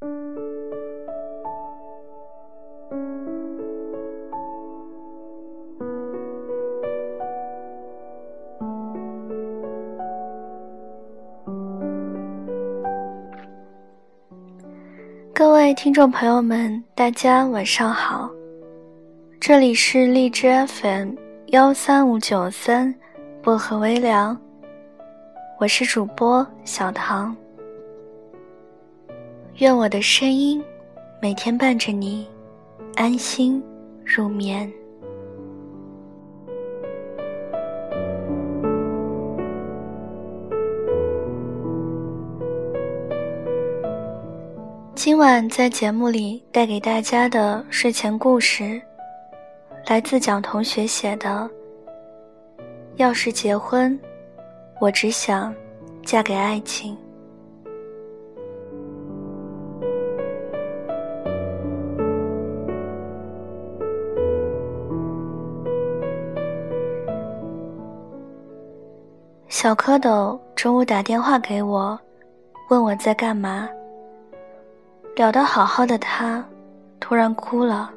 各位听众朋友们，大家晚上好，这里是荔枝 FM 幺三五九三薄荷微凉，我是主播小唐，愿我的声音每天伴着你安心入眠。今晚在节目里带给大家的睡前故事，来自蒋同学写的。要是结婚，我只想嫁给爱情。小蝌蚪中午打电话给我，问我在干嘛。聊得好好的，他突然哭了。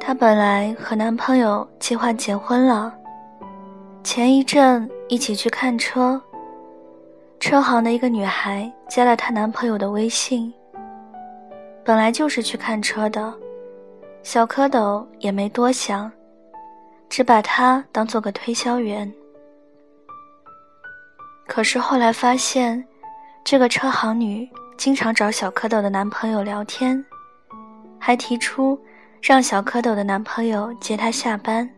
她本来和男朋友计划结婚了，前一阵一起去看车，车行的一个女孩加了她男朋友的微信。本来就是去看车的，小蝌蚪也没多想，只把他当做个推销员。可是后来发现。这个车行女经常找小蝌蚪的男朋友聊天，还提出让小蝌蚪的男朋友接她下班。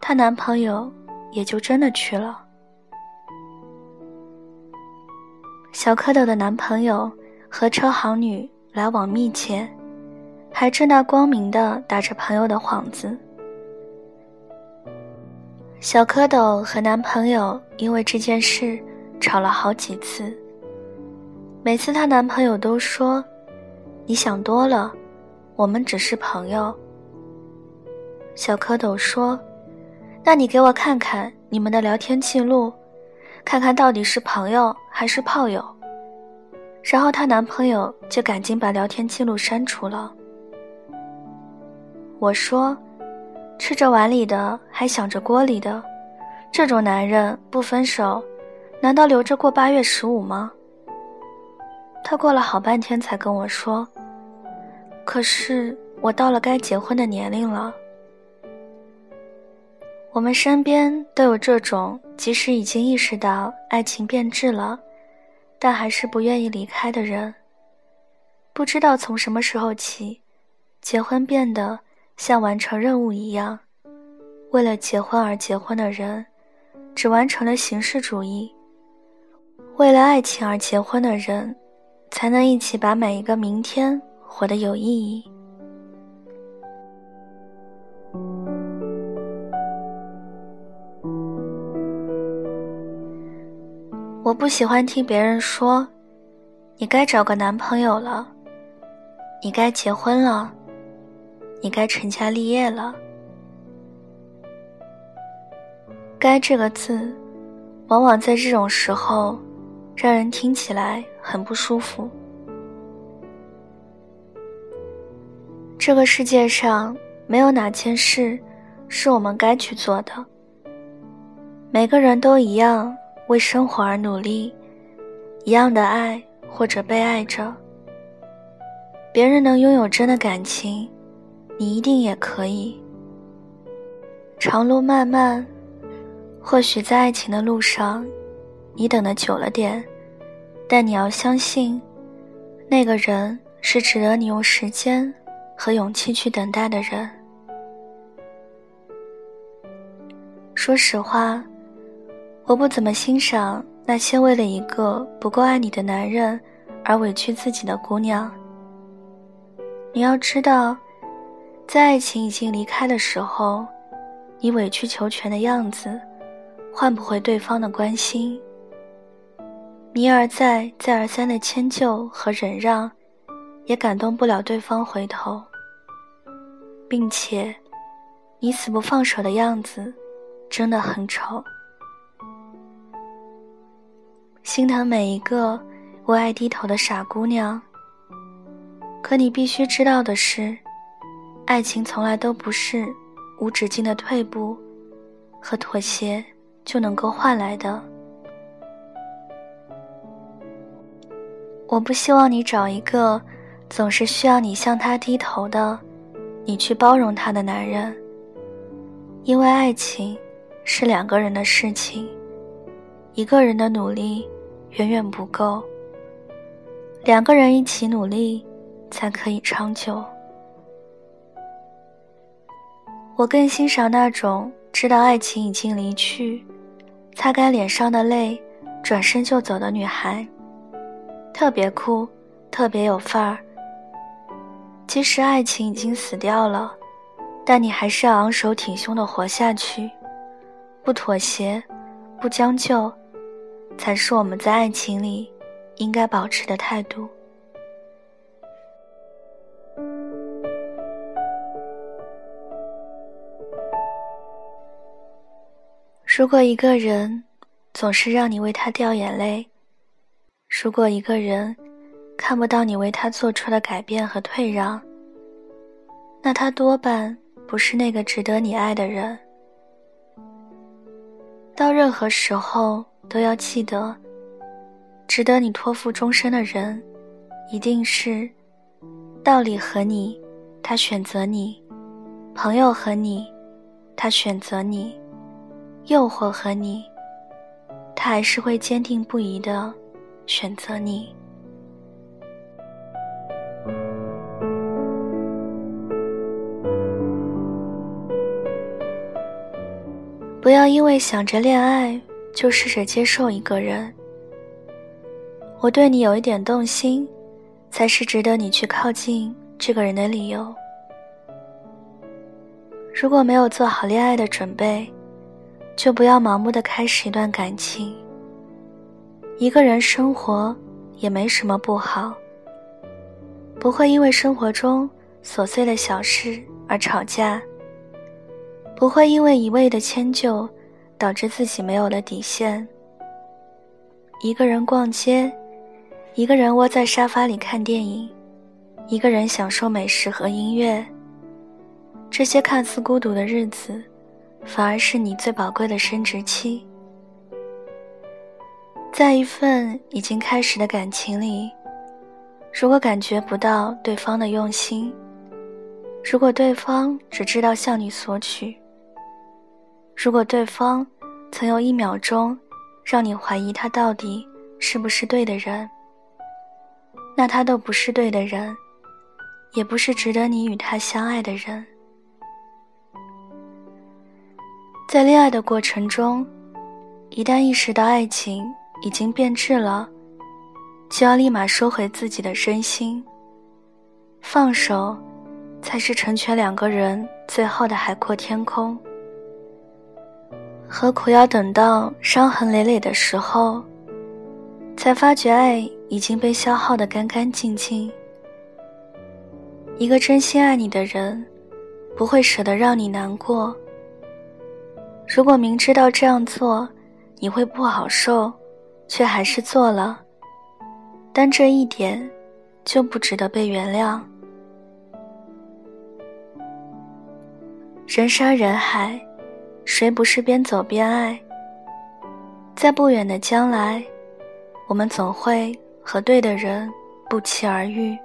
她男朋友也就真的去了。小蝌蚪的男朋友和车行女来往密切，还正大光明的打着朋友的幌子。小蝌蚪和男朋友因为这件事。吵了好几次，每次她男朋友都说：“你想多了，我们只是朋友。”小蝌蚪说：“那你给我看看你们的聊天记录，看看到底是朋友还是炮友。”然后她男朋友就赶紧把聊天记录删除了。我说：“吃着碗里的还想着锅里的，这种男人不分手。”难道留着过八月十五吗？他过了好半天才跟我说：“可是我到了该结婚的年龄了。”我们身边都有这种，即使已经意识到爱情变质了，但还是不愿意离开的人。不知道从什么时候起，结婚变得像完成任务一样，为了结婚而结婚的人，只完成了形式主义。为了爱情而结婚的人，才能一起把每一个明天活得有意义。我不喜欢听别人说：“你该找个男朋友了，你该结婚了，你该成家立业了。”“该”这个字，往往在这种时候。让人听起来很不舒服。这个世界上没有哪件事是我们该去做的。每个人都一样为生活而努力，一样的爱或者被爱着。别人能拥有真的感情，你一定也可以。长路漫漫，或许在爱情的路上。你等的久了点，但你要相信，那个人是值得你用时间和勇气去等待的人。说实话，我不怎么欣赏那些为了一个不够爱你的男人而委屈自己的姑娘。你要知道，在爱情已经离开的时候，你委曲求全的样子，换不回对方的关心。一而再、再而三的迁就和忍让，也感动不了对方回头，并且，你死不放手的样子，真的很丑。心疼每一个为爱低头的傻姑娘。可你必须知道的是，爱情从来都不是无止境的退步和妥协就能够换来的。我不希望你找一个总是需要你向他低头的，你去包容他的男人，因为爱情是两个人的事情，一个人的努力远远不够，两个人一起努力。才可以长久。我更欣赏那种知道爱情已经离去，擦干脸上的泪，转身就走的女孩。特别酷，特别有范儿。即使爱情已经死掉了，但你还是要昂首挺胸的活下去，不妥协，不将就，才是我们在爱情里应该保持的态度。如果一个人总是让你为他掉眼泪，如果一个人看不到你为他做出的改变和退让，那他多半不是那个值得你爱的人。到任何时候都要记得，值得你托付终身的人，一定是道理和你，他选择你；朋友和你，他选择你。诱惑和你，他还是会坚定不移的选择你。不要因为想着恋爱就试着接受一个人。我对你有一点动心，才是值得你去靠近这个人的理由。如果没有做好恋爱的准备，就不要盲目的开始一段感情。一个人生活也没什么不好，不会因为生活中琐碎的小事而吵架，不会因为一味的迁就导致自己没有了底线。一个人逛街，一个人窝在沙发里看电影，一个人享受美食和音乐，这些看似孤独的日子。反而是你最宝贵的生殖期。在一份已经开始的感情里，如果感觉不到对方的用心，如果对方只知道向你索取，如果对方曾有一秒钟让你怀疑他到底是不是对的人，那他都不是对的人，也不是值得你与他相爱的人。在恋爱的过程中，一旦意识到爱情已经变质了，就要立马收回自己的真心。放手，才是成全两个人最后的海阔天空。何苦要等到伤痕累累的时候，才发觉爱已经被消耗的干干净净？一个真心爱你的人，不会舍得让你难过。如果明知道这样做你会不好受，却还是做了，但这一点就不值得被原谅。人山人海，谁不是边走边爱？在不远的将来，我们总会和对的人不期而遇。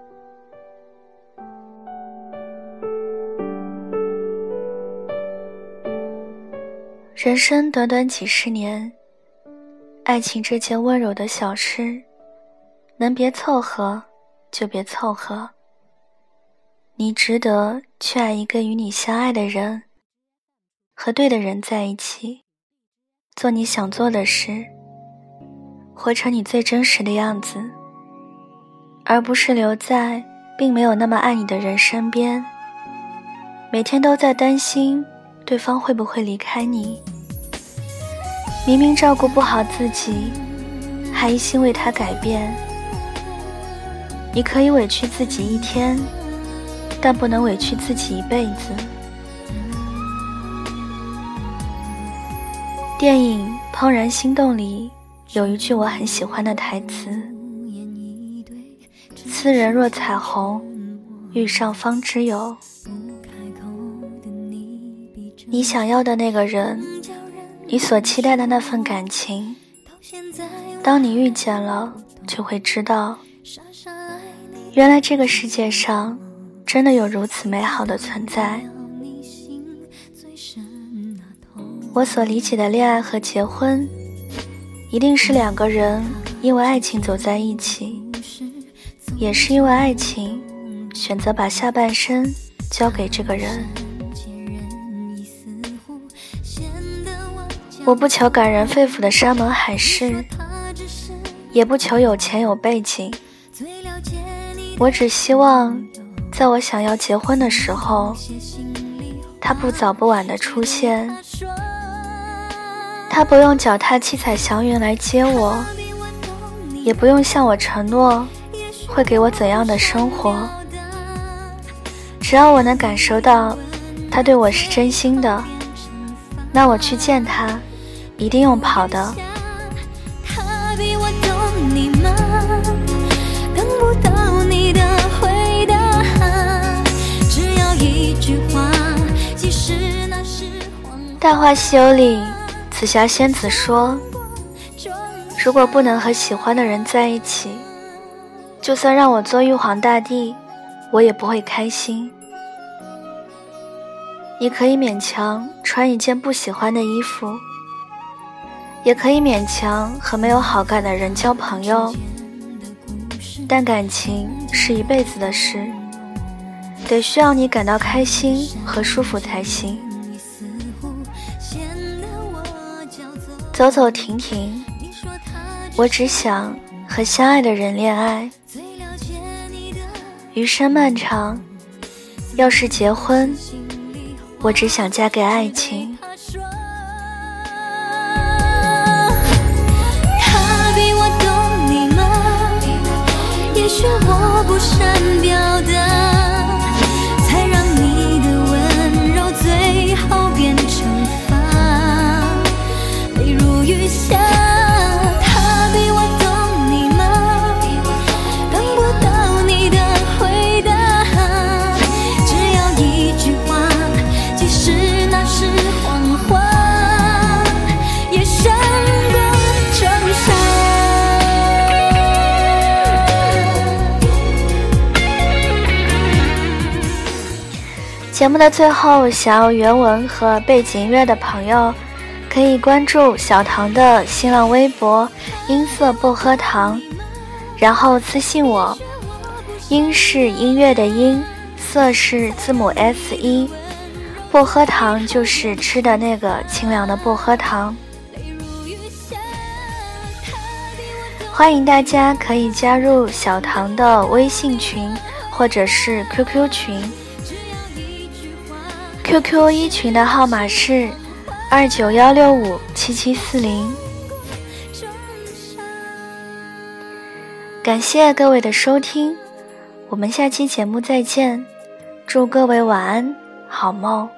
人生短短几十年，爱情这件温柔的小事，能别凑合就别凑合。你值得去爱一个与你相爱的人，和对的人在一起，做你想做的事，活成你最真实的样子，而不是留在并没有那么爱你的人身边，每天都在担心对方会不会离开你。明明照顾不好自己，还一心为他改变。你可以委屈自己一天，但不能委屈自己一辈子。电影《怦然心动》里有一句我很喜欢的台词：“斯人若彩虹，遇上方知有。你想要的那个人，你所期待的那份感情，当你遇见了，就会知道，原来这个世界上真的有如此美好的存在。我所理解的恋爱和结婚，一定是两个人因为爱情走在一起，也是因为爱情选择把下半生交给这个人。我不求感人肺腑的山盟海誓，也不求有钱有背景，我只希望，在我想要结婚的时候，他不早不晚的出现。他不用脚踏七彩祥云来接我，也不用向我承诺会给我怎样的生活，只要我能感受到他对我是真心的，那我去见他。一定用跑的。《大话西游》里，紫霞仙子说：“如果不能和喜欢的人在一起，就算让我做玉皇大帝，我也不会开心。你可以勉强穿一件不喜欢的衣服。”也可以勉强和没有好感的人交朋友，但感情是一辈子的事，得需要你感到开心和舒服才行。走走停停，我只想和相爱的人恋爱。余生漫长，要是结婚，我只想嫁给爱情。不善表的，节目的最后，想要原文和背景音乐的朋友，可以关注小唐的新浪微博“音色薄荷糖”，然后私信我。音是音乐的音，色是字母 S 一，薄荷糖就是吃的那个清凉的薄荷糖。欢迎大家可以加入小唐的微信群或者是 QQ 群。QQ 一群的号码是二九幺六五七七四零。感谢各位的收听，我们下期节目再见，祝各位晚安，好梦。